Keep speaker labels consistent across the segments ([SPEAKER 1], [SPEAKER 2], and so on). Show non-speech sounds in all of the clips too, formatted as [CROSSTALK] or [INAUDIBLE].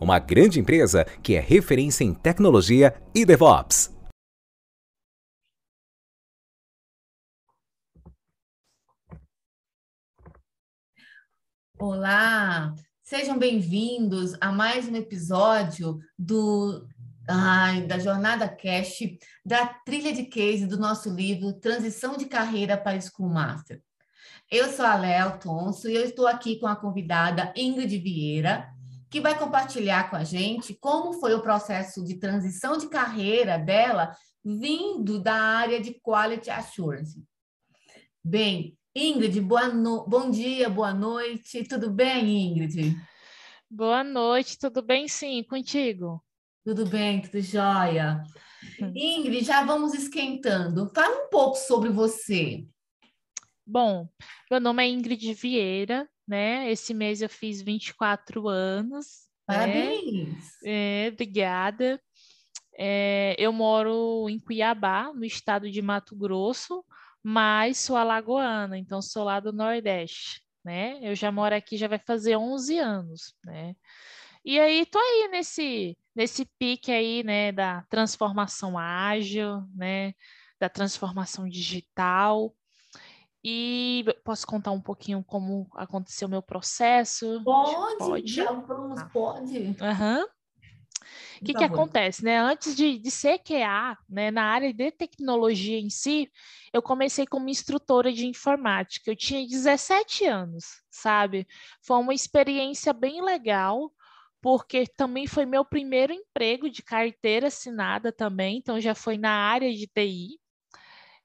[SPEAKER 1] uma grande empresa que é referência em tecnologia e DevOps.
[SPEAKER 2] Olá, sejam bem-vindos a mais um episódio do ai, da Jornada Cash, da trilha de case do nosso livro Transição de Carreira para School Master. Eu sou a Léo Tonso e eu estou aqui com a convidada Ingrid Vieira, que vai compartilhar com a gente como foi o processo de transição de carreira dela vindo da área de Quality Assurance. Bem, Ingrid, boa no... bom dia, boa noite. Tudo bem, Ingrid?
[SPEAKER 3] Boa noite, tudo bem sim, contigo?
[SPEAKER 2] Tudo bem, tudo jóia. Hum. Ingrid, já vamos esquentando. Fala um pouco sobre você.
[SPEAKER 3] Bom, meu nome é Ingrid Vieira, né? Esse mês eu fiz 24 anos.
[SPEAKER 2] Né? Parabéns!
[SPEAKER 3] Né? É, obrigada. É, eu moro em Cuiabá, no estado de Mato Grosso, mas sou alagoana, então sou lá do Nordeste, né? Eu já moro aqui, já vai fazer 11 anos, né? E aí, tô aí nesse, nesse pique aí, né, da transformação ágil, né, da transformação digital, e posso contar um pouquinho como aconteceu o meu processo?
[SPEAKER 2] Pode, pode. Já vamos, ah. pode.
[SPEAKER 3] Uhum. O que, que acontece, né? Antes de, de ser QA, né, na área de tecnologia em si, eu comecei como instrutora de informática. Eu tinha 17 anos, sabe? Foi uma experiência bem legal, porque também foi meu primeiro emprego de carteira assinada também, então já foi na área de TI.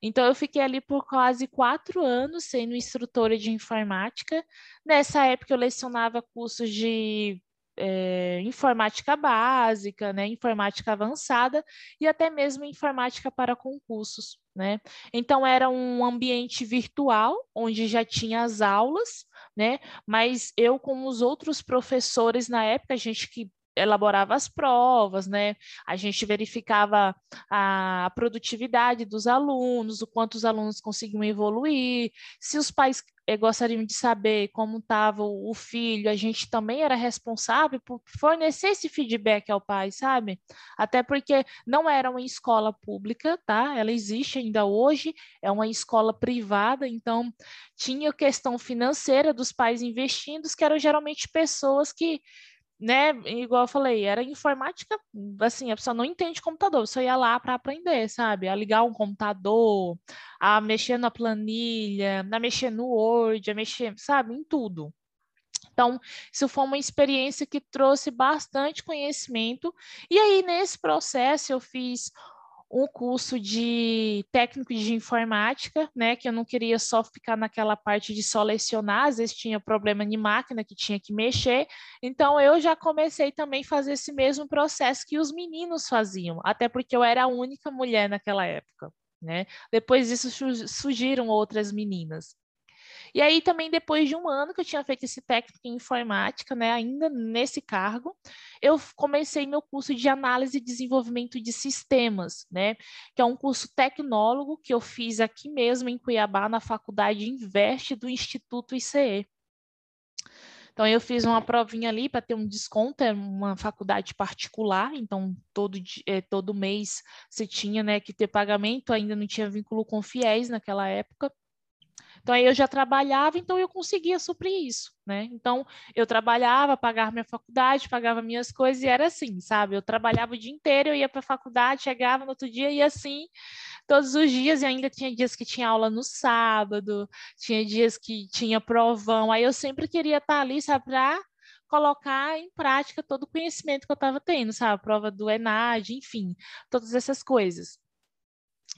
[SPEAKER 3] Então, eu fiquei ali por quase quatro anos sendo instrutora de informática. Nessa época, eu lecionava cursos de é, informática básica, né, informática avançada e até mesmo informática para concursos, né? Então era um ambiente virtual onde já tinha as aulas, né? Mas eu com os outros professores na época, a gente que elaborava as provas, né? A gente verificava a produtividade dos alunos, o quanto os alunos conseguiam evoluir, se os pais eh, gostariam de saber como estava o filho, a gente também era responsável por fornecer esse feedback ao pai, sabe? Até porque não era uma escola pública, tá? Ela existe ainda hoje, é uma escola privada, então tinha questão financeira dos pais investindo, que eram geralmente pessoas que né, igual eu falei, era informática, assim, a pessoa não entende computador, só ia lá para aprender, sabe? A ligar um computador, a mexer na planilha, a mexer no Word, a mexer, sabe, em tudo. Então, isso foi uma experiência que trouxe bastante conhecimento. E aí, nesse processo, eu fiz um curso de técnico de informática, né, que eu não queria só ficar naquela parte de só lecionar, às vezes tinha problema de máquina que tinha que mexer, então eu já comecei também a fazer esse mesmo processo que os meninos faziam, até porque eu era a única mulher naquela época, né? Depois disso surgiram outras meninas. E aí também depois de um ano que eu tinha feito esse técnico em informática, né, ainda nesse cargo, eu comecei meu curso de análise e desenvolvimento de sistemas, né, que é um curso tecnólogo que eu fiz aqui mesmo em Cuiabá na Faculdade Investe do Instituto ICE. Então, eu fiz uma provinha ali para ter um desconto, é uma faculdade particular, então todo, é, todo mês você tinha né, que ter pagamento, ainda não tinha vínculo com fiéis naquela época. Então aí eu já trabalhava, então eu conseguia suprir isso, né? Então eu trabalhava, pagava minha faculdade, pagava minhas coisas e era assim, sabe? Eu trabalhava o dia inteiro, eu ia para a faculdade, chegava no outro dia e assim todos os dias e ainda tinha dias que tinha aula no sábado, tinha dias que tinha provão. Aí eu sempre queria estar ali, sabe, para colocar em prática todo o conhecimento que eu estava tendo, sabe? A prova do ENAD, enfim, todas essas coisas.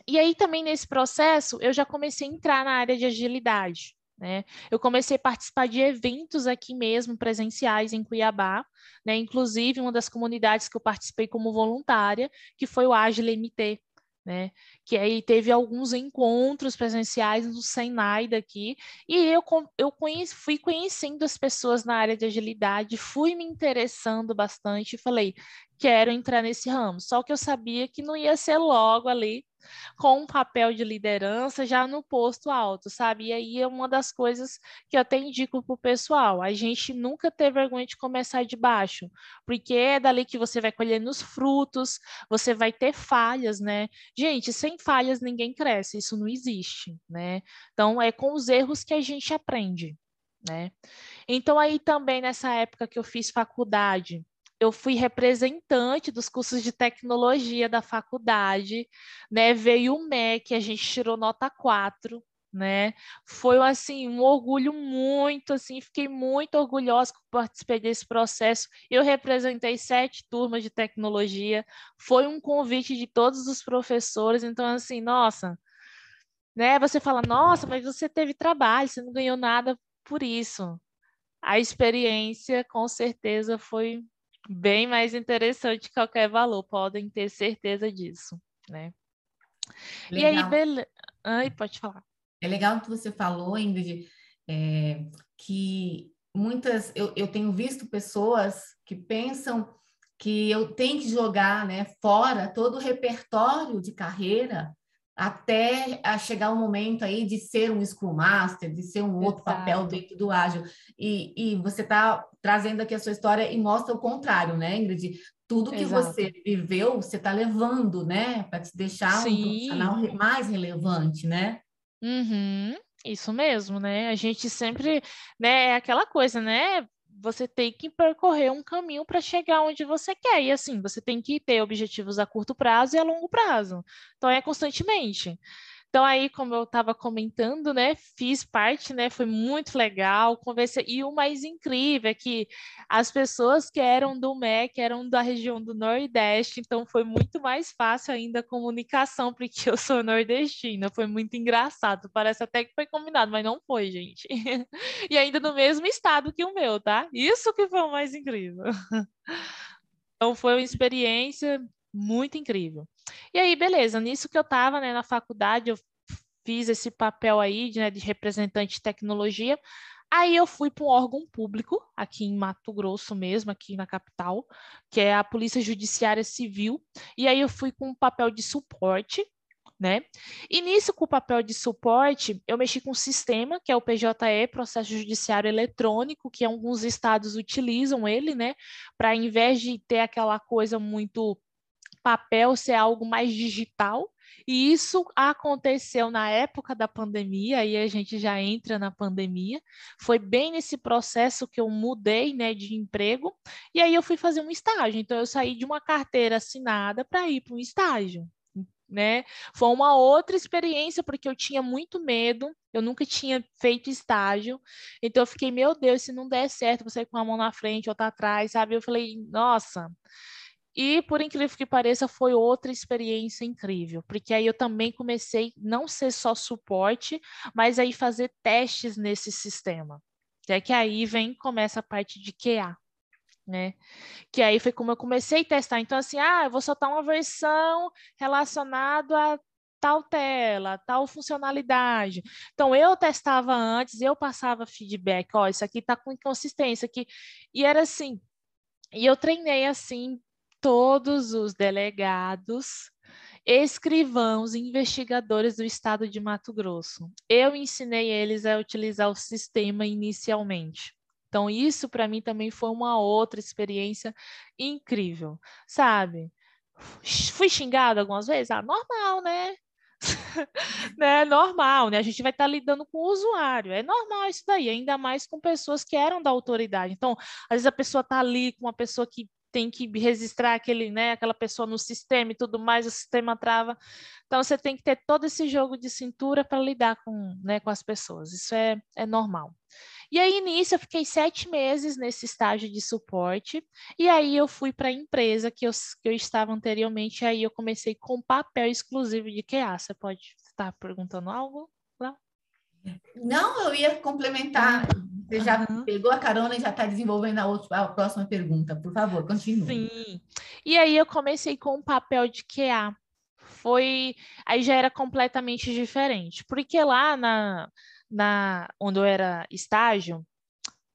[SPEAKER 3] E aí também nesse processo eu já comecei a entrar na área de agilidade. Né? Eu comecei a participar de eventos aqui mesmo, presenciais em Cuiabá, né? inclusive uma das comunidades que eu participei como voluntária, que foi o Agile MT, né? Que aí teve alguns encontros presenciais no Senai daqui, e eu, eu conheci, fui conhecendo as pessoas na área de agilidade, fui me interessando bastante e falei, quero entrar nesse ramo. Só que eu sabia que não ia ser logo ali com um papel de liderança já no posto alto, sabe? E aí é uma das coisas que eu até indico para o pessoal. A gente nunca ter vergonha de começar de baixo, porque é dali que você vai colhendo os frutos, você vai ter falhas, né? Gente, sem falhas ninguém cresce, isso não existe, né? Então é com os erros que a gente aprende. Né? Então aí também nessa época que eu fiz faculdade, eu fui representante dos cursos de tecnologia da faculdade, né? Veio o MEC, a gente tirou nota 4, né? Foi assim um orgulho muito, assim, fiquei muito orgulhosa que participei desse processo. Eu representei sete turmas de tecnologia, foi um convite de todos os professores, então assim, nossa, né? Você fala, nossa, mas você teve trabalho, você não ganhou nada por isso. A experiência, com certeza, foi bem mais interessante que qualquer valor, podem ter certeza disso, né? Legal. E aí, beleza. Ai, pode falar.
[SPEAKER 2] É legal que você falou, Ingrid, é, que muitas eu, eu tenho visto pessoas que pensam que eu tenho que jogar né, fora todo o repertório de carreira até a chegar o momento aí de ser um Scrum Master, de ser um outro Exato. papel dentro do ágil. E, e você está trazendo aqui a sua história e mostra o contrário, né, Ingrid? Tudo que Exato. você viveu, você está levando, né, para te deixar Sim. um profissional mais relevante, né?
[SPEAKER 3] Uhum. Isso mesmo, né? A gente sempre, né, é aquela coisa, né? você tem que percorrer um caminho para chegar onde você quer. E assim, você tem que ter objetivos a curto prazo e a longo prazo. Então, é constantemente. Então, aí, como eu estava comentando, né, fiz parte, né, foi muito legal, conversei, e o mais incrível é que as pessoas que eram do MEC eram da região do Nordeste, então foi muito mais fácil ainda a comunicação, porque eu sou nordestina, foi muito engraçado, parece até que foi combinado, mas não foi, gente. [LAUGHS] e ainda no mesmo estado que o meu, tá? Isso que foi o mais incrível. [LAUGHS] Então, foi uma experiência muito incrível. E aí, beleza, nisso que eu estava né, na faculdade, eu fiz esse papel aí né, de representante de tecnologia. Aí eu fui para um órgão público, aqui em Mato Grosso mesmo, aqui na capital, que é a Polícia Judiciária Civil, e aí eu fui com um papel de suporte, né? E nisso, com o papel de suporte, eu mexi com um sistema, que é o PJE, Processo Judiciário Eletrônico, que alguns estados utilizam ele, né? Para, em vez de ter aquela coisa muito papel ser algo mais digital. E isso aconteceu na época da pandemia, aí a gente já entra na pandemia. Foi bem nesse processo que eu mudei né, de emprego, e aí eu fui fazer um estágio. Então, eu saí de uma carteira assinada para ir para um estágio. Né? Foi uma outra experiência, porque eu tinha muito medo, eu nunca tinha feito estágio, então eu fiquei, meu Deus, se não der certo, você com a mão na frente, outra atrás, sabe? Eu falei, nossa, e, por incrível que pareça, foi outra experiência incrível, porque aí eu também comecei não ser só suporte, mas aí fazer testes nesse sistema. É que aí vem começa a parte de QA, né? Que aí foi como eu comecei a testar. Então, assim, ah, eu vou soltar uma versão relacionada a tal tela, tal funcionalidade. Então, eu testava antes, eu passava feedback, ó, isso aqui tá com inconsistência aqui. E era assim, e eu treinei assim todos os delegados, escrivãos investigadores do estado de Mato Grosso. Eu ensinei eles a utilizar o sistema inicialmente. Então, isso para mim também foi uma outra experiência incrível, sabe? Fui xingado algumas vezes? Ah, normal, né? [LAUGHS] né, normal, né? A gente vai estar tá lidando com o usuário, é normal isso daí, ainda mais com pessoas que eram da autoridade. Então, às vezes a pessoa está ali com uma pessoa que tem que registrar aquele, né, aquela pessoa no sistema e tudo mais, o sistema trava. Então você tem que ter todo esse jogo de cintura para lidar com, né, com as pessoas. Isso é, é normal. E aí, nisso, eu fiquei sete meses nesse estágio de suporte, e aí eu fui para a empresa que eu, que eu estava anteriormente, aí eu comecei com papel exclusivo de QA. Você pode estar perguntando algo?
[SPEAKER 2] Não, eu ia complementar. Você já uhum. pegou a carona e já está desenvolvendo a, outra, a próxima pergunta. Por favor, continue.
[SPEAKER 3] Sim. E aí eu comecei com o papel de QA. Foi. Aí já era completamente diferente. Porque lá na, na onde eu era estágio,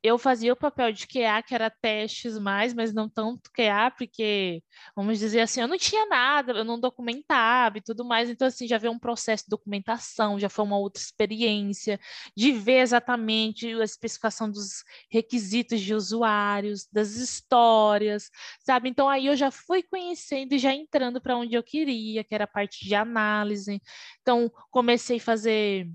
[SPEAKER 3] eu fazia o papel de QA, que era testes mais, mas não tanto QA, porque, vamos dizer assim, eu não tinha nada, eu não documentava e tudo mais, então, assim, já veio um processo de documentação, já foi uma outra experiência, de ver exatamente a especificação dos requisitos de usuários, das histórias, sabe? Então, aí eu já fui conhecendo e já entrando para onde eu queria, que era a parte de análise. Então, comecei a fazer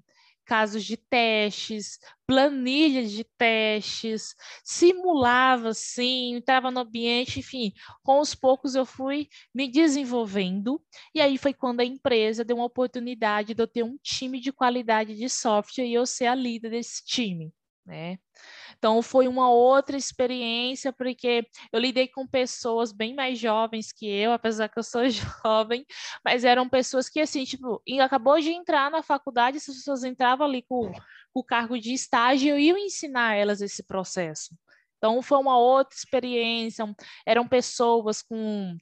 [SPEAKER 3] casos de testes, planilhas de testes, simulava sim, entrava no ambiente, enfim, com os poucos eu fui me desenvolvendo, e aí foi quando a empresa deu uma oportunidade de eu ter um time de qualidade de software e eu ser a líder desse time né? Então foi uma outra experiência porque eu lidei com pessoas bem mais jovens que eu, apesar que eu sou [LAUGHS] jovem, mas eram pessoas que assim, tipo, acabou de entrar na faculdade, essas pessoas entravam ali com, com o cargo de estágio, eu ia ensinar elas esse processo. Então foi uma outra experiência, eram pessoas com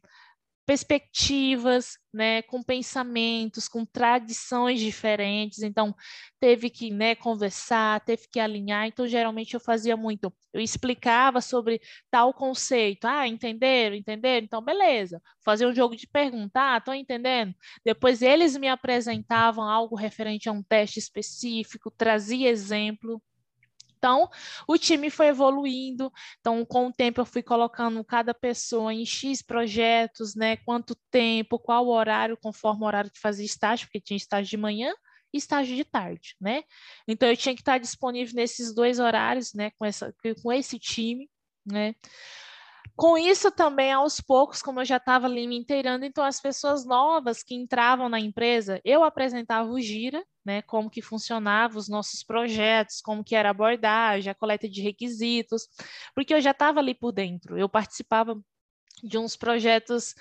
[SPEAKER 3] perspectivas, né, com pensamentos, com tradições diferentes, então teve que, né, conversar, teve que alinhar, então geralmente eu fazia muito, eu explicava sobre tal conceito, ah, entenderam, entenderam? Então beleza, fazia um jogo de perguntar, ah, estão entendendo? Depois eles me apresentavam algo referente a um teste específico, trazia exemplo, então, o time foi evoluindo. Então, com o tempo, eu fui colocando cada pessoa em X projetos, né? Quanto tempo, qual horário, conforme o horário que fazia estágio, porque tinha estágio de manhã e estágio de tarde, né? Então, eu tinha que estar disponível nesses dois horários, né? Com, essa, com esse time, né? Com isso também, aos poucos, como eu já estava ali me inteirando, então as pessoas novas que entravam na empresa, eu apresentava o Gira, né, como que funcionava os nossos projetos, como que era a abordagem, a coleta de requisitos, porque eu já estava ali por dentro, eu participava de uns projetos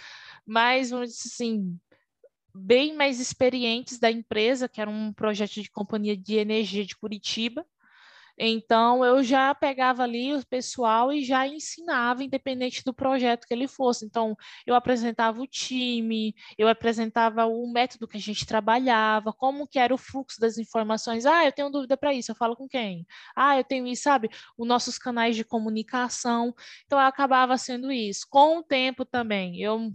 [SPEAKER 3] mais, vamos dizer assim, bem mais experientes da empresa, que era um projeto de companhia de energia de Curitiba, então, eu já pegava ali o pessoal e já ensinava, independente do projeto que ele fosse. Então, eu apresentava o time, eu apresentava o método que a gente trabalhava, como que era o fluxo das informações. Ah, eu tenho dúvida para isso, eu falo com quem? Ah, eu tenho isso, sabe? Os nossos canais de comunicação. Então, acabava sendo isso. Com o tempo também, eu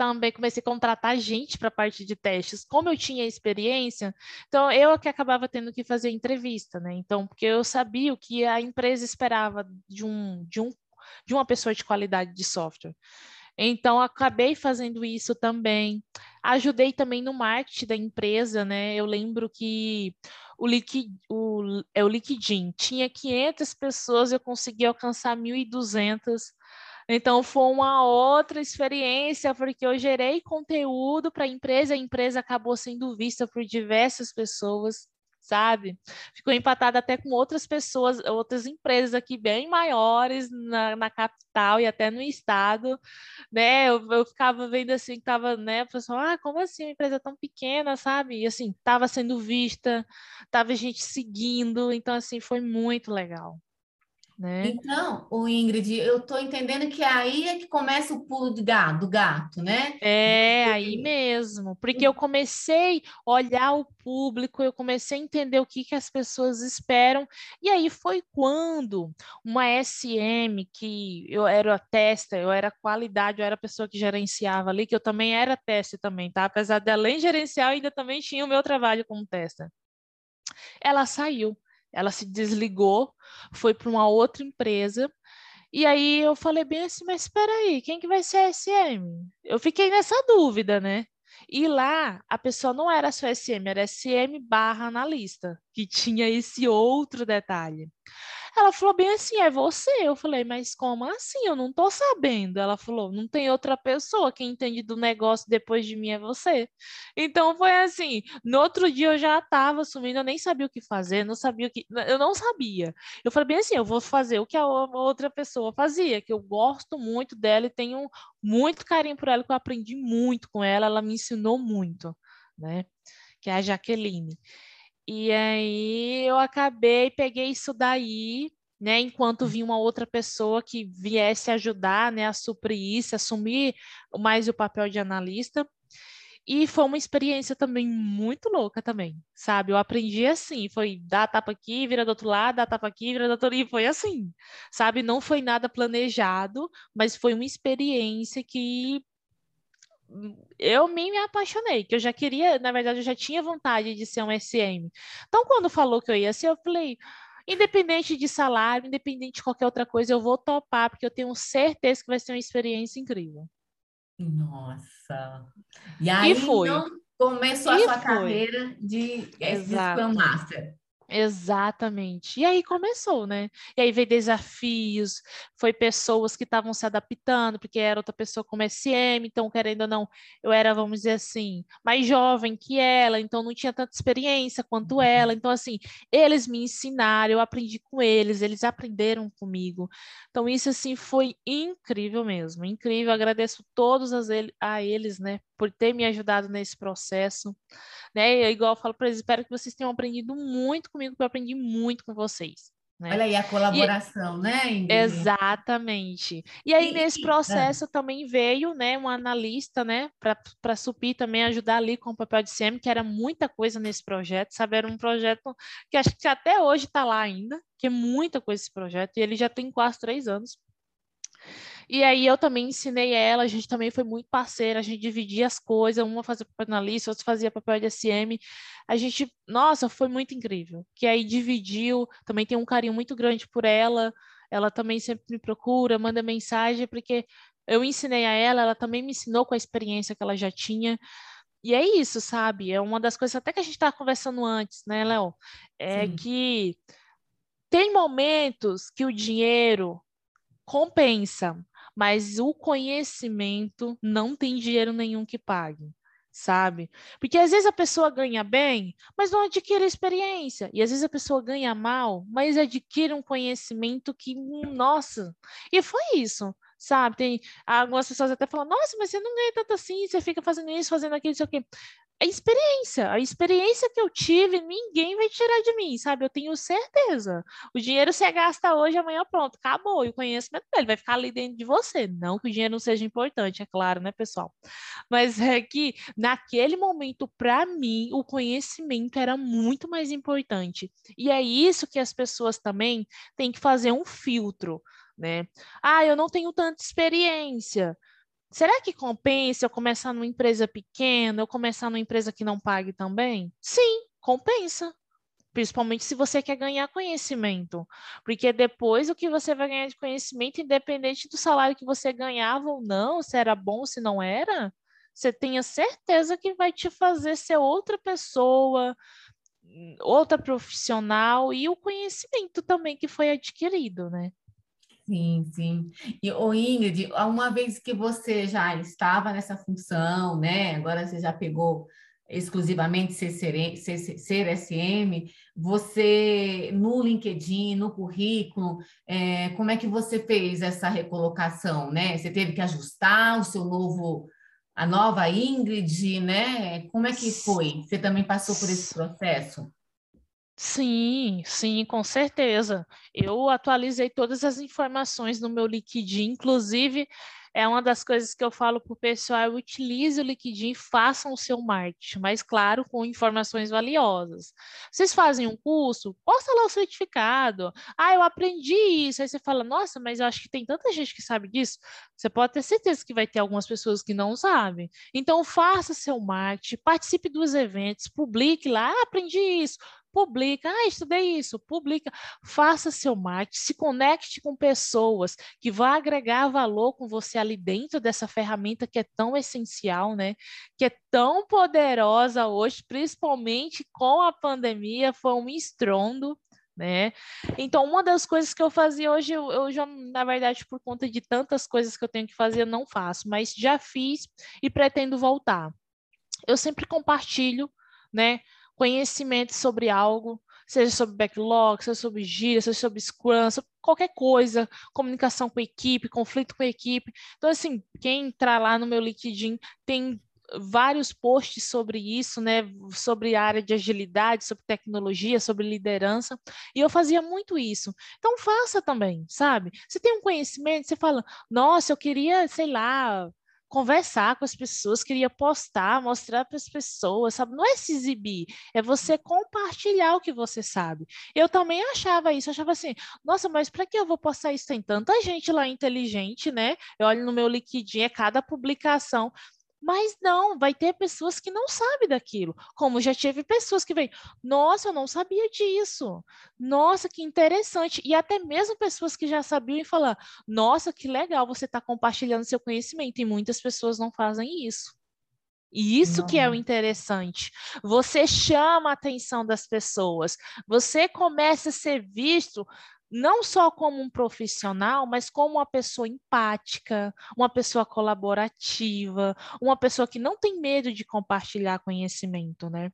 [SPEAKER 3] também comecei a contratar gente para a parte de testes. Como eu tinha experiência, então eu que acabava tendo que fazer entrevista, né? Então, porque eu sabia o que a empresa esperava de um, de um de uma pessoa de qualidade de software. Então, acabei fazendo isso também. Ajudei também no marketing da empresa, né? Eu lembro que o, Liquid, o, é o LinkedIn tinha 500 pessoas, eu consegui alcançar 1.200 então foi uma outra experiência, porque eu gerei conteúdo para a empresa, a empresa acabou sendo vista por diversas pessoas, sabe? Ficou empatada até com outras pessoas, outras empresas aqui bem maiores na, na capital e até no estado, né? Eu, eu ficava vendo assim, que tava, né, a pessoa, ah, como assim uma empresa tão pequena, sabe? E assim, tava sendo vista, tava gente seguindo, então assim, foi muito legal. Né?
[SPEAKER 2] Então, o Ingrid, eu estou entendendo que aí é que começa o pulo do gato, do gato, né?
[SPEAKER 3] É, aí mesmo, porque eu comecei a olhar o público, eu comecei a entender o que, que as pessoas esperam, e aí foi quando uma SM, que eu era testa, eu era qualidade, eu era a pessoa que gerenciava ali, que eu também era teste também, tá? Apesar de além gerenciar, eu ainda também tinha o meu trabalho como testa. Ela saiu ela se desligou, foi para uma outra empresa. E aí eu falei bem assim, mas espera aí, quem que vai ser a SM? Eu fiquei nessa dúvida, né? E lá a pessoa não era só SM, era SM barra analista, que tinha esse outro detalhe. Ela falou bem assim, é você. Eu falei, mas como assim? Eu não tô sabendo. Ela falou, não tem outra pessoa que entende do negócio depois de mim é você. Então foi assim, no outro dia eu já estava assumindo, eu nem sabia o que fazer, não sabia o que, eu não sabia. Eu falei bem assim, eu vou fazer o que a outra pessoa fazia, que eu gosto muito dela e tenho muito carinho por ela, que eu aprendi muito com ela, ela me ensinou muito, né? Que é a Jaqueline. E aí eu acabei, peguei isso daí, né, enquanto vinha uma outra pessoa que viesse ajudar, né, a suprir isso, assumir mais o papel de analista. E foi uma experiência também muito louca também, sabe? Eu aprendi assim, foi dar tapa aqui, vira do outro lado, dar tapa aqui, vira do outro lado, e foi assim, sabe? Não foi nada planejado, mas foi uma experiência que eu me apaixonei, que eu já queria, na verdade, eu já tinha vontade de ser um SM. Então, quando falou que eu ia ser, eu falei, independente de salário, independente de qualquer outra coisa, eu vou topar, porque eu tenho certeza que vai ser uma experiência incrível.
[SPEAKER 2] Nossa! E aí, e foi. então, começou e a sua foi. carreira de Scrum Master.
[SPEAKER 3] Exatamente. E aí começou, né? E aí veio desafios, foi pessoas que estavam se adaptando, porque era outra pessoa como SM, então, querendo ou não, eu era, vamos dizer assim, mais jovem que ela, então não tinha tanta experiência quanto uhum. ela. Então, assim, eles me ensinaram, eu aprendi com eles, eles aprenderam comigo. Então, isso, assim, foi incrível mesmo, incrível. Agradeço todos a eles, né, por ter me ajudado nesse processo, né? Eu, igual eu falo para eles, espero que vocês tenham aprendido muito comigo, porque eu aprendi muito com vocês.
[SPEAKER 2] Né? Olha aí a colaboração,
[SPEAKER 3] e,
[SPEAKER 2] né? Ingrid?
[SPEAKER 3] Exatamente. E aí, e, nesse processo, é. também veio né, um analista, né, para suprir também, ajudar ali com o papel de CM, que era muita coisa nesse projeto, sabe? Era um projeto que acho que até hoje está lá ainda, que é muita coisa esse projeto, e ele já tem quase três anos. E aí eu também ensinei ela, a gente também foi muito parceira, a gente dividia as coisas, uma fazia papel de analista, outra fazia papel de SM. A gente, nossa, foi muito incrível. Que aí dividiu, também tem um carinho muito grande por ela. Ela também sempre me procura, manda mensagem, porque eu ensinei a ela, ela também me ensinou com a experiência que ela já tinha. E é isso, sabe? É uma das coisas até que a gente estava conversando antes, né, Léo? É Sim. que tem momentos que o dinheiro compensa, mas o conhecimento não tem dinheiro nenhum que pague, sabe? Porque às vezes a pessoa ganha bem, mas não adquire experiência, e às vezes a pessoa ganha mal, mas adquire um conhecimento que, nossa, e foi isso sabe? Tem algumas pessoas até falam, nossa, mas você não ganha tanto assim, você fica fazendo isso, fazendo aquilo, isso aqui a experiência, a experiência que eu tive, ninguém vai tirar de mim, sabe? Eu tenho certeza. O dinheiro você gasta hoje, amanhã pronto, acabou. E o conhecimento dele vai ficar ali dentro de você. Não que o dinheiro não seja importante, é claro, né, pessoal? Mas é que naquele momento, para mim, o conhecimento era muito mais importante. E é isso que as pessoas também têm que fazer um filtro, né? Ah, eu não tenho tanta experiência. Será que compensa eu começar numa empresa pequena, eu começar numa empresa que não pague também? Sim, compensa. Principalmente se você quer ganhar conhecimento. Porque depois o que você vai ganhar de conhecimento, independente do salário que você ganhava ou não, se era bom, se não era, você tenha certeza que vai te fazer ser outra pessoa, outra profissional e o conhecimento também que foi adquirido, né?
[SPEAKER 2] Sim, sim. E, o Ingrid, uma vez que você já estava nessa função, né? Agora você já pegou exclusivamente ser, ser, ser SM, você no LinkedIn, no currículo, é, como é que você fez essa recolocação, né? Você teve que ajustar o seu novo, a nova Ingrid, né? Como é que foi? Você também passou por esse processo?
[SPEAKER 3] Sim, sim, com certeza. Eu atualizei todas as informações no meu LinkedIn, inclusive é uma das coisas que eu falo para o pessoal, utilize o LinkedIn, façam o seu marketing, mas claro, com informações valiosas. Vocês fazem um curso, posta lá o certificado. Ah, eu aprendi isso. Aí você fala, nossa, mas eu acho que tem tanta gente que sabe disso. Você pode ter certeza que vai ter algumas pessoas que não sabem. Então, faça seu marketing, participe dos eventos, publique lá, ah, aprendi isso publica, ah, estudei isso, publica, faça seu marketing, se conecte com pessoas que vão agregar valor com você ali dentro dessa ferramenta que é tão essencial, né? Que é tão poderosa hoje, principalmente com a pandemia, foi um estrondo. né? Então, uma das coisas que eu fazia hoje, eu, eu, já, na verdade, por conta de tantas coisas que eu tenho que fazer, eu não faço, mas já fiz e pretendo voltar. Eu sempre compartilho, né, conhecimento sobre algo, seja sobre backlog, seja sobre gíria, seja sobre Scrum, sobre qualquer coisa, comunicação com equipe, conflito com equipe. Então, assim, quem entrar lá no meu LinkedIn tem vários posts sobre isso, né, sobre a área de agilidade, sobre tecnologia, sobre liderança, e eu fazia muito isso. Então faça também, sabe? Você tem um conhecimento, você fala, nossa, eu queria, sei lá, conversar com as pessoas, queria postar, mostrar para as pessoas, sabe? Não é se exibir, é você compartilhar o que você sabe. Eu também achava isso, achava assim, nossa, mas para que eu vou postar isso? Tem tanta gente lá inteligente, né? Eu olho no meu LinkedIn, é cada publicação. Mas não, vai ter pessoas que não sabem daquilo. Como já tive pessoas que vêm, nossa, eu não sabia disso. Nossa, que interessante. E até mesmo pessoas que já sabiam e falar, nossa, que legal você está compartilhando seu conhecimento. E muitas pessoas não fazem isso. E isso não. que é o interessante. Você chama a atenção das pessoas. Você começa a ser visto não só como um profissional, mas como uma pessoa empática, uma pessoa colaborativa, uma pessoa que não tem medo de compartilhar conhecimento, né?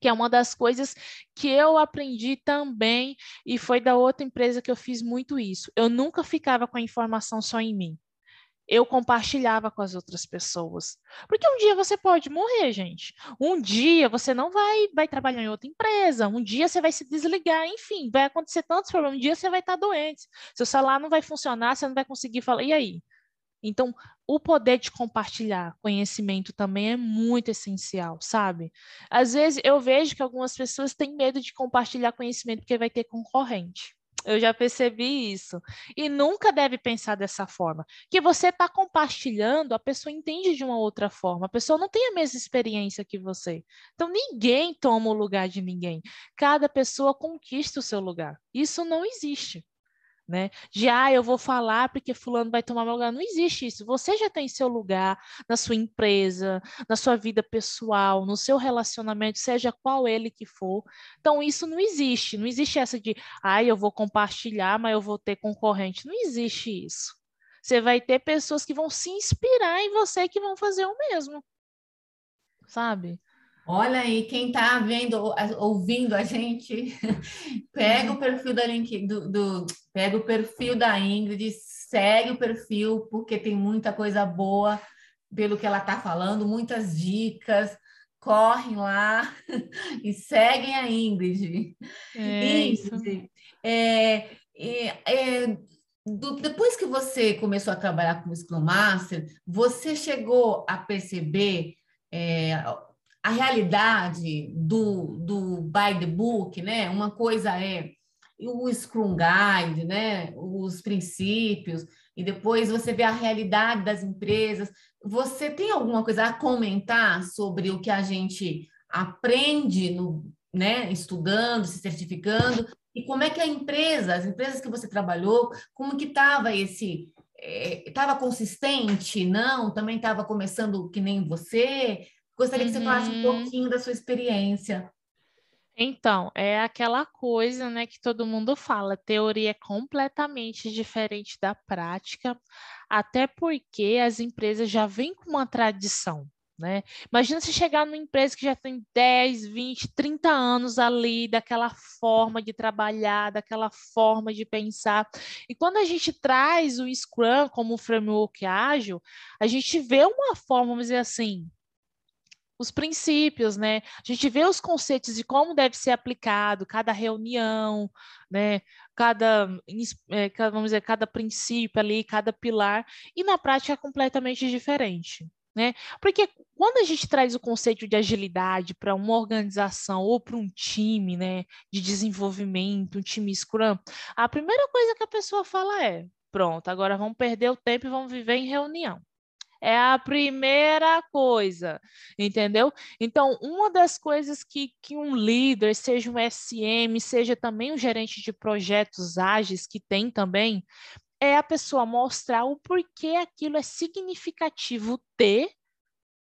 [SPEAKER 3] Que é uma das coisas que eu aprendi também, e foi da outra empresa que eu fiz muito isso. Eu nunca ficava com a informação só em mim eu compartilhava com as outras pessoas. Porque um dia você pode morrer, gente. Um dia você não vai, vai trabalhar em outra empresa. Um dia você vai se desligar, enfim, vai acontecer tantos problemas. Um dia você vai estar doente. Seu salário não vai funcionar, você não vai conseguir falar. E aí? Então, o poder de compartilhar conhecimento também é muito essencial, sabe? Às vezes eu vejo que algumas pessoas têm medo de compartilhar conhecimento porque vai ter concorrente. Eu já percebi isso. E nunca deve pensar dessa forma. Que você está compartilhando, a pessoa entende de uma outra forma. A pessoa não tem a mesma experiência que você. Então, ninguém toma o lugar de ninguém. Cada pessoa conquista o seu lugar. Isso não existe né? De ah, eu vou falar porque fulano vai tomar meu lugar. Não existe isso. Você já tem seu lugar na sua empresa, na sua vida pessoal, no seu relacionamento, seja qual ele que for. Então, isso não existe. Não existe essa de ah, eu vou compartilhar, mas eu vou ter concorrente. Não existe isso. Você vai ter pessoas que vão se inspirar em você que vão fazer o mesmo. Sabe?
[SPEAKER 2] Olha aí, quem está vendo, ouvindo a gente, [LAUGHS] pega o perfil da link, do, do, pega o perfil da Ingrid, segue o perfil, porque tem muita coisa boa pelo que ela está falando, muitas dicas. Correm lá [LAUGHS] e seguem a Ingrid.
[SPEAKER 3] É Ingrid,
[SPEAKER 2] é, é, é, do, depois que você começou a trabalhar como Scrum Master, você chegou a perceber é, a realidade do, do by the book, né? Uma coisa é o Scrum Guide, né? Os princípios, e depois você vê a realidade das empresas. Você tem alguma coisa a comentar sobre o que a gente aprende no, né, estudando, se certificando, e como é que a empresa, as empresas que você trabalhou, como que estava esse estava é, consistente? Não? Também estava começando que nem você? Gostaria uhum. que você falasse um uhum. pouquinho da sua experiência.
[SPEAKER 3] Então, é aquela coisa, né, que todo mundo fala, teoria é completamente diferente da prática, até porque as empresas já vêm com uma tradição, né? Imagina se chegar numa empresa que já tem 10, 20, 30 anos ali, daquela forma de trabalhar, daquela forma de pensar. E quando a gente traz o Scrum como um framework ágil, a gente vê uma forma, vamos dizer assim, os princípios, né? A gente vê os conceitos de como deve ser aplicado cada reunião, né? Cada, é, vamos dizer, cada princípio ali, cada pilar, e na prática é completamente diferente. Né? Porque quando a gente traz o conceito de agilidade para uma organização ou para um time né, de desenvolvimento, um time Scrum, a primeira coisa que a pessoa fala é: pronto, agora vamos perder o tempo e vamos viver em reunião. É a primeira coisa, entendeu? Então, uma das coisas que, que um líder, seja um SM, seja também um gerente de projetos ágeis, que tem também, é a pessoa mostrar o porquê aquilo é significativo ter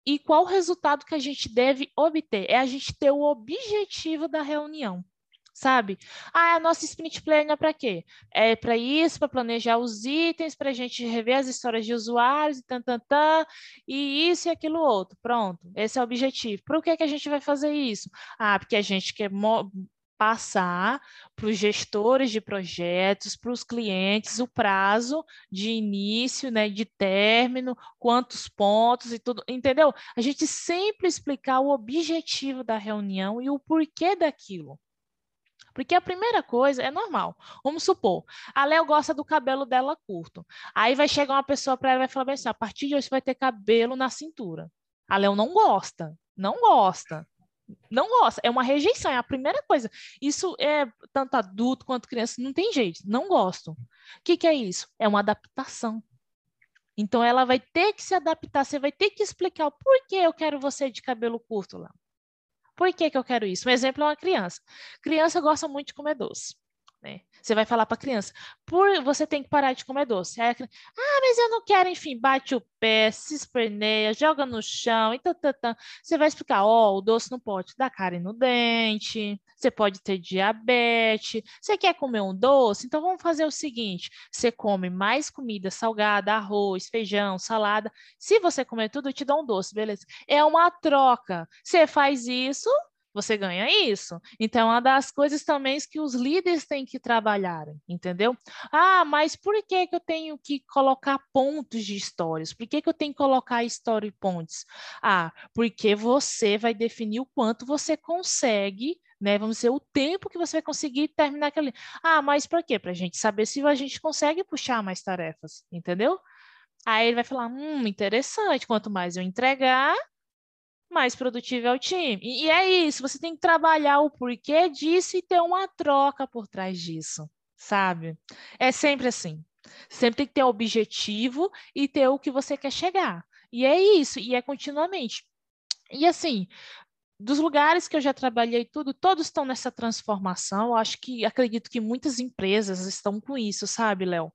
[SPEAKER 3] e qual o resultado que a gente deve obter. É a gente ter o objetivo da reunião sabe? Ah, a nossa sprint planner é para quê? É para isso, para planejar os itens, para a gente rever as histórias de usuários, e tan, tan, tan, e isso e aquilo outro. Pronto, esse é o objetivo. Por que, que a gente vai fazer isso? Ah, porque a gente quer passar para os gestores de projetos, para os clientes, o prazo de início, né, de término, quantos pontos e tudo, entendeu? A gente sempre explicar o objetivo da reunião e o porquê daquilo. Porque a primeira coisa é normal. Vamos supor, a Léo gosta do cabelo dela curto. Aí vai chegar uma pessoa para ela e vai falar assim: a partir de hoje você vai ter cabelo na cintura. A Léo não gosta, não gosta. Não gosta, é uma rejeição, é a primeira coisa. Isso é tanto adulto quanto criança, não tem jeito, não gosto. O que, que é isso? É uma adaptação. Então ela vai ter que se adaptar, você vai ter que explicar o porquê eu quero você de cabelo curto lá. Por que, que eu quero isso? Um exemplo é uma criança. Criança gosta muito de comer doce. Né? Você vai falar para a criança, por você tem que parar de comer doce. Aí a criança, ah, mas eu não quero, enfim, bate o pé, se esperneia, joga no chão e. Você vai explicar, ó, oh, o doce não pode dar cárie no dente, você pode ter diabetes, você quer comer um doce? Então vamos fazer o seguinte, você come mais comida salgada, arroz, feijão, salada. Se você comer tudo, eu te dou um doce, beleza? É uma troca. Você faz isso, você ganha isso. Então, é uma das coisas também que os líderes têm que trabalhar, entendeu? Ah, mas por que, que eu tenho que colocar pontos de histórias? Por que, que eu tenho que colocar story points? Ah, porque você vai definir o quanto você consegue né? Vamos dizer, o tempo que você vai conseguir terminar aquele. Ah, mas para quê? Para a gente saber se a gente consegue puxar mais tarefas, entendeu? Aí ele vai falar: hum, interessante, quanto mais eu entregar, mais produtivo é o time. E, e é isso, você tem que trabalhar o porquê disso e ter uma troca por trás disso, sabe? É sempre assim. Sempre tem que ter objetivo e ter o que você quer chegar. E é isso, e é continuamente. E assim, dos lugares que eu já trabalhei tudo, todos estão nessa transformação. Eu acho que acredito que muitas empresas estão com isso, sabe, Léo?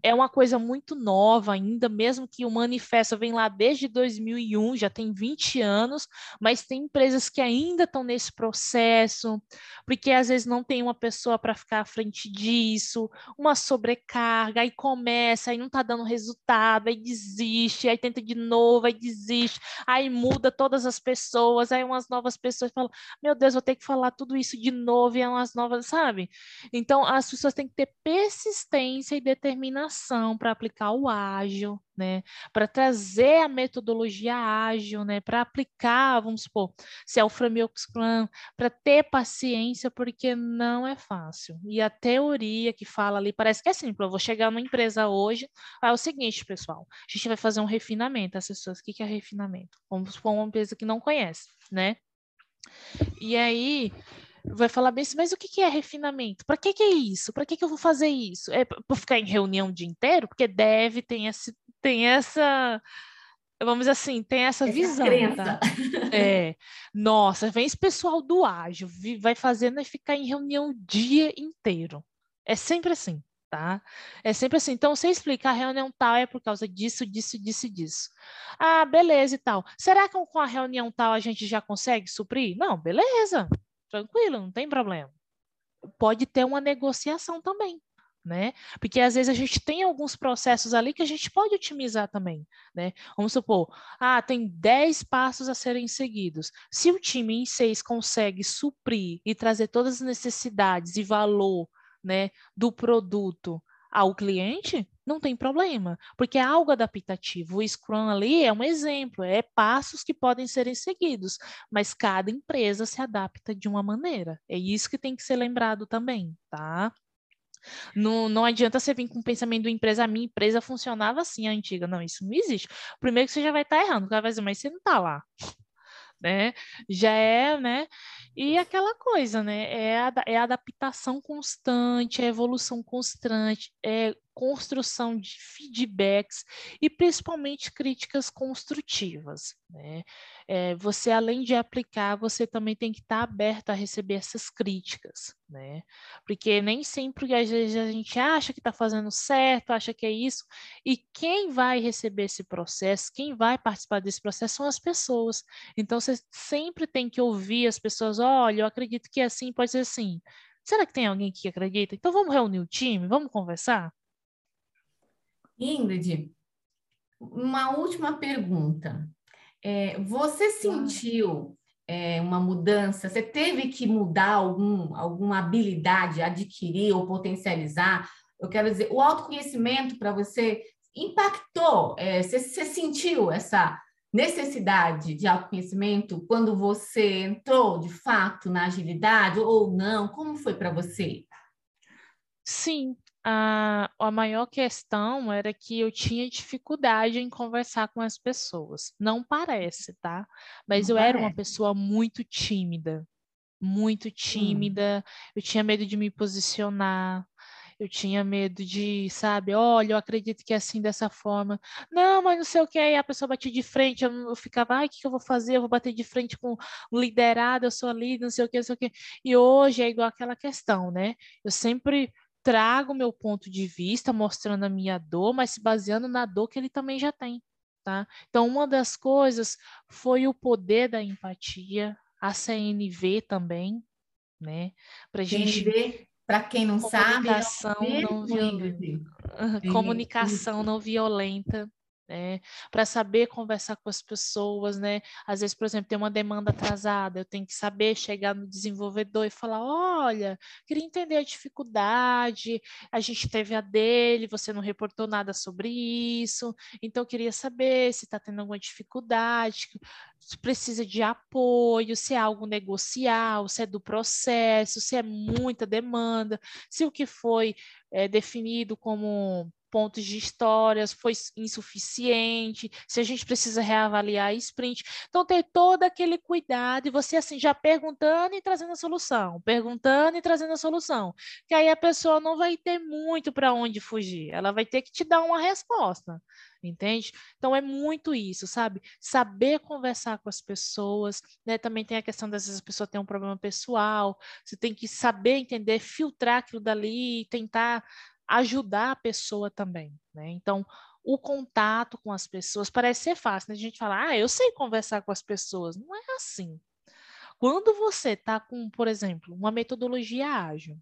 [SPEAKER 3] É uma coisa muito nova ainda, mesmo que o manifesto vem lá desde 2001, já tem 20 anos, mas tem empresas que ainda estão nesse processo, porque às vezes não tem uma pessoa para ficar à frente disso, uma sobrecarga, aí começa, aí não está dando resultado, aí desiste, aí tenta de novo, aí desiste, aí muda todas as pessoas, aí umas novas novas pessoas falam, meu Deus, vou ter que falar tudo isso de novo e é umas novas, sabe? Então, as pessoas têm que ter persistência e determinação para aplicar o ágil, né? Para trazer a metodologia ágil, né? Para aplicar, vamos supor, se é o framework Scrum, para ter paciência, porque não é fácil. E a teoria que fala ali parece que é simples. Eu vou chegar numa empresa hoje, é o seguinte, pessoal, a gente vai fazer um refinamento. As pessoas, o que é refinamento? Vamos supor uma empresa que não conhece, né? E aí vai falar bem assim, mas o que é refinamento? Para que, que é isso? Para que, que eu vou fazer isso? É para ficar em reunião o dia inteiro? Porque deve, tem, esse, tem essa vamos dizer assim, tem essa, essa visão. Tá? É, nossa, vem esse pessoal do ágil, vai fazendo e ficar em reunião o dia inteiro. É sempre assim tá? É sempre assim. Então, você explica a reunião tal é por causa disso, disso, disso disso. Ah, beleza e tal. Será que com a reunião tal a gente já consegue suprir? Não, beleza. Tranquilo, não tem problema. Pode ter uma negociação também. Né? Porque às vezes a gente tem alguns processos ali que a gente pode otimizar também, né? Vamos supor, ah, tem 10 passos a serem seguidos. Se o time em seis consegue suprir e trazer todas as necessidades e valor né, do produto ao cliente, não tem problema, porque é algo adaptativo. O Scrum ali é um exemplo, é passos que podem serem seguidos, mas cada empresa se adapta de uma maneira. É isso que tem que ser lembrado também, tá? Não, não adianta você vir com o pensamento da empresa, a minha empresa funcionava assim, a antiga. Não, isso não existe. Primeiro que você já vai estar errando, o cara vai dizer, mas você não está lá né? Já é, né? E aquela coisa, né? É é adaptação constante, é evolução constante, é construção de feedbacks e principalmente críticas construtivas. Né? É, você, além de aplicar, você também tem que estar aberto a receber essas críticas, né? Porque nem sempre, às vezes, a gente acha que está fazendo certo, acha que é isso, e quem vai receber esse processo, quem vai participar desse processo são as pessoas. Então, você sempre tem que ouvir as pessoas, olha, eu acredito que é assim, pode ser assim Será que tem alguém que acredita? Então vamos reunir o time, vamos conversar?
[SPEAKER 2] Ingrid, uma última pergunta. É, você sentiu é, uma mudança? Você teve que mudar algum, alguma habilidade, adquirir ou potencializar? Eu quero dizer, o autoconhecimento para você impactou? É, você, você sentiu essa necessidade de autoconhecimento quando você entrou de fato na agilidade ou não? Como foi para você?
[SPEAKER 3] Sim, a, a maior questão era que eu tinha dificuldade em conversar com as pessoas. Não parece, tá? Mas não eu parece. era uma pessoa muito tímida, muito hum. tímida, hum. eu tinha medo de me posicionar, eu tinha medo de, sabe, olha, eu acredito que é assim dessa forma. Não, mas não sei o que, aí a pessoa batia de frente, eu, eu ficava, ai, o que, que eu vou fazer? Eu vou bater de frente com o liderado, eu sou líder, não sei o que, não sei o que. E hoje é igual aquela questão, né? Eu sempre trago meu ponto de vista, mostrando a minha dor, mas se baseando na dor que ele também já tem, tá? Então, uma das coisas foi o poder da empatia, a CNV também, né?
[SPEAKER 2] Para gente para quem não
[SPEAKER 3] comunicação
[SPEAKER 2] sabe,
[SPEAKER 3] não violenta. [LAUGHS] comunicação não violenta. Né? Para saber conversar com as pessoas, né? Às vezes, por exemplo, tem uma demanda atrasada, eu tenho que saber chegar no desenvolvedor e falar: olha, queria entender a dificuldade, a gente teve a dele, você não reportou nada sobre isso, então eu queria saber se está tendo alguma dificuldade, se precisa de apoio, se é algo negocial, se é do processo, se é muita demanda, se o que foi é, definido como pontos de histórias foi insuficiente, se a gente precisa reavaliar a sprint. Então, ter todo aquele cuidado e você, assim, já perguntando e trazendo a solução, perguntando e trazendo a solução. Que aí a pessoa não vai ter muito para onde fugir, ela vai ter que te dar uma resposta entende? Então é muito isso, sabe? Saber conversar com as pessoas, né? Também tem a questão das vezes a pessoa tem um problema pessoal, você tem que saber entender, filtrar aquilo dali tentar ajudar a pessoa também, né? Então, o contato com as pessoas parece ser fácil, né? A gente fala, ah, eu sei conversar com as pessoas. Não é assim. Quando você está com, por exemplo, uma metodologia ágil,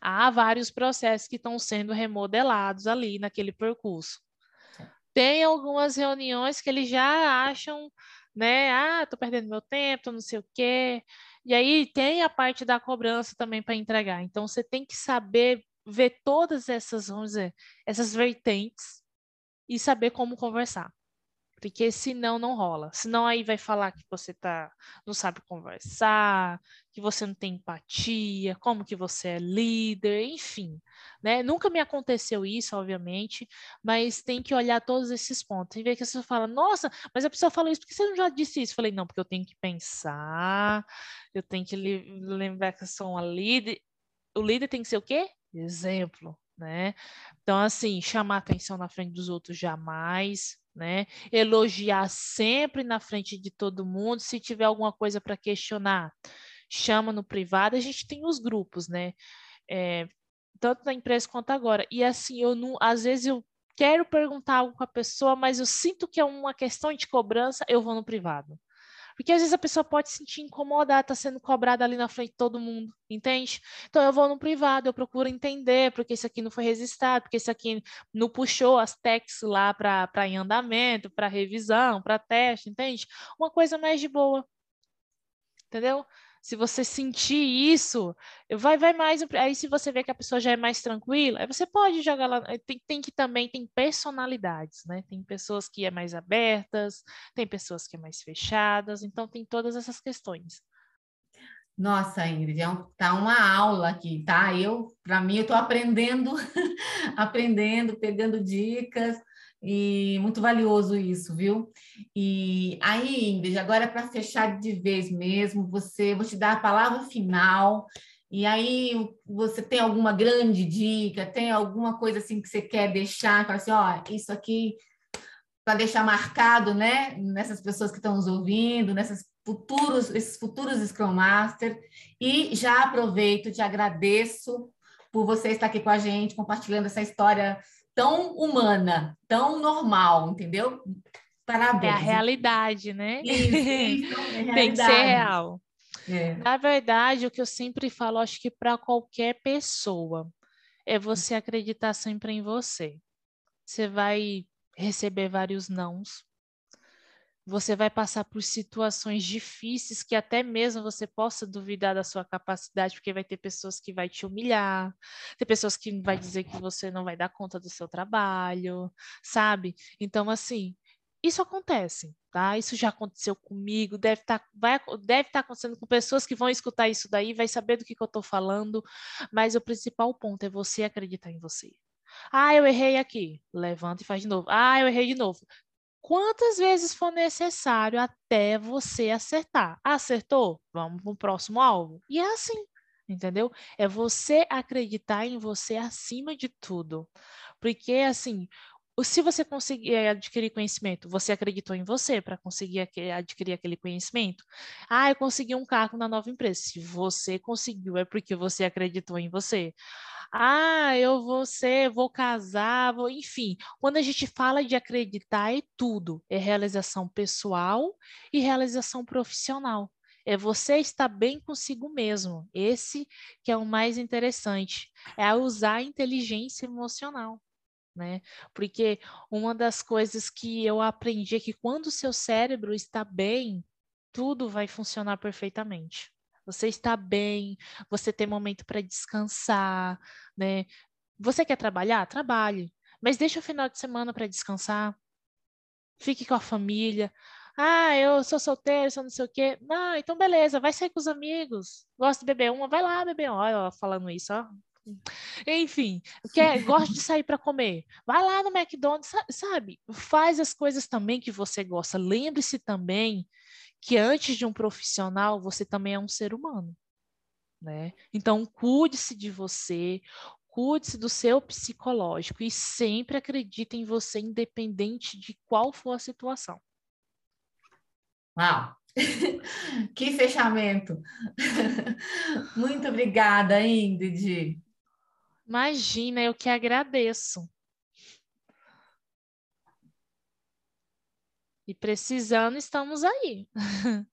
[SPEAKER 3] há vários processos que estão sendo remodelados ali naquele percurso. Tem algumas reuniões que eles já acham, né? Ah, estou perdendo meu tempo, não sei o quê. E aí tem a parte da cobrança também para entregar. Então você tem que saber ver todas essas, vamos dizer, essas vertentes e saber como conversar. Porque senão não rola. Senão aí vai falar que você tá, não sabe conversar, que você não tem empatia, como que você é líder, enfim. Né? Nunca me aconteceu isso, obviamente, mas tem que olhar todos esses pontos. E ver que a pessoa fala, nossa, mas a pessoa fala isso, porque você não já disse isso? Eu falei, não, porque eu tenho que pensar, eu tenho que lembrar que eu sou uma líder. O líder tem que ser o quê? Exemplo, né? Então, assim, chamar atenção na frente dos outros jamais, né? Elogiar sempre na frente de todo mundo. Se tiver alguma coisa para questionar, chama no privado. A gente tem os grupos, né? É, tanto na empresa quanto agora. E assim, eu não, às vezes eu quero perguntar algo com a pessoa, mas eu sinto que é uma questão de cobrança, eu vou no privado. Porque às vezes a pessoa pode se sentir incomodada, está sendo cobrada ali na frente de todo mundo, entende? Então eu vou no privado, eu procuro entender porque isso aqui não foi registrado, porque isso aqui não puxou as techs lá para em andamento, para revisão, para teste, entende? Uma coisa mais de boa. Entendeu? Se você sentir isso, vai, vai mais. Aí, se você vê que a pessoa já é mais tranquila, aí você pode jogar lá. Tem, tem que também, tem personalidades, né? Tem pessoas que é mais abertas, tem pessoas que é mais fechadas, então tem todas essas questões.
[SPEAKER 2] Nossa, Ingrid, é um, tá uma aula aqui, tá? Eu, para mim, eu estou aprendendo, [LAUGHS] aprendendo, pegando dicas. E muito valioso isso, viu? E aí, Ingrid, agora para fechar de vez mesmo, você vou te dar a palavra final. E aí, você tem alguma grande dica, tem alguma coisa assim que você quer deixar, para assim, ó, isso aqui para deixar marcado, né, nessas pessoas que estão nos ouvindo, nessas futuros, esses futuros Scrum Master. E já aproveito, te agradeço por você estar aqui com a gente, compartilhando essa história tão humana, tão normal, entendeu?
[SPEAKER 3] Parabéns. É a realidade, né? Isso, isso [LAUGHS] é realidade. Tem que ser real. É. Na verdade, o que eu sempre falo, acho que para qualquer pessoa, é você acreditar sempre em você. Você vai receber vários nãos. Você vai passar por situações difíceis que até mesmo você possa duvidar da sua capacidade, porque vai ter pessoas que vai te humilhar, tem pessoas que vai dizer que você não vai dar conta do seu trabalho, sabe? Então assim, isso acontece, tá? Isso já aconteceu comigo, deve estar tá, vai, deve tá acontecendo com pessoas que vão escutar isso daí, vai saber do que, que eu estou falando, mas o principal ponto é você acreditar em você. Ah, eu errei aqui. Levanta e faz de novo. Ah, eu errei de novo. Quantas vezes for necessário até você acertar? Acertou? Vamos para o próximo alvo. E é assim, entendeu? É você acreditar em você acima de tudo. Porque, assim, se você conseguir eh, adquirir conhecimento, você acreditou em você para conseguir adquirir aquele conhecimento? Ah, eu consegui um cargo na nova empresa. Se você conseguiu, é porque você acreditou em você. Ah, eu vou ser, vou casar, vou... enfim. Quando a gente fala de acreditar, é tudo. É realização pessoal e realização profissional. É você estar bem consigo mesmo. Esse que é o mais interessante. É usar a inteligência emocional né? Porque uma das coisas que eu aprendi é que quando o seu cérebro está bem, tudo vai funcionar perfeitamente. Você está bem, você tem momento para descansar, né? Você quer trabalhar? Trabalhe. Mas deixa o final de semana para descansar. Fique com a família. Ah, eu sou solteiro, sou não sei o quê. Não, então beleza, vai sair com os amigos. Gosta de beber uma, vai lá beber. Olha, falando isso, ó. Enfim, quer, gosta de sair para comer, vai lá no McDonald's, sabe? Faz as coisas também que você gosta. Lembre-se também que antes de um profissional, você também é um ser humano, né? Então, cuide-se de você, cuide-se do seu psicológico e sempre acredite em você, independente de qual for a situação.
[SPEAKER 2] Uau! [LAUGHS] que fechamento! [LAUGHS] Muito obrigada, Ingrid.
[SPEAKER 3] Imagina, eu que agradeço. E precisando, estamos aí. [LAUGHS]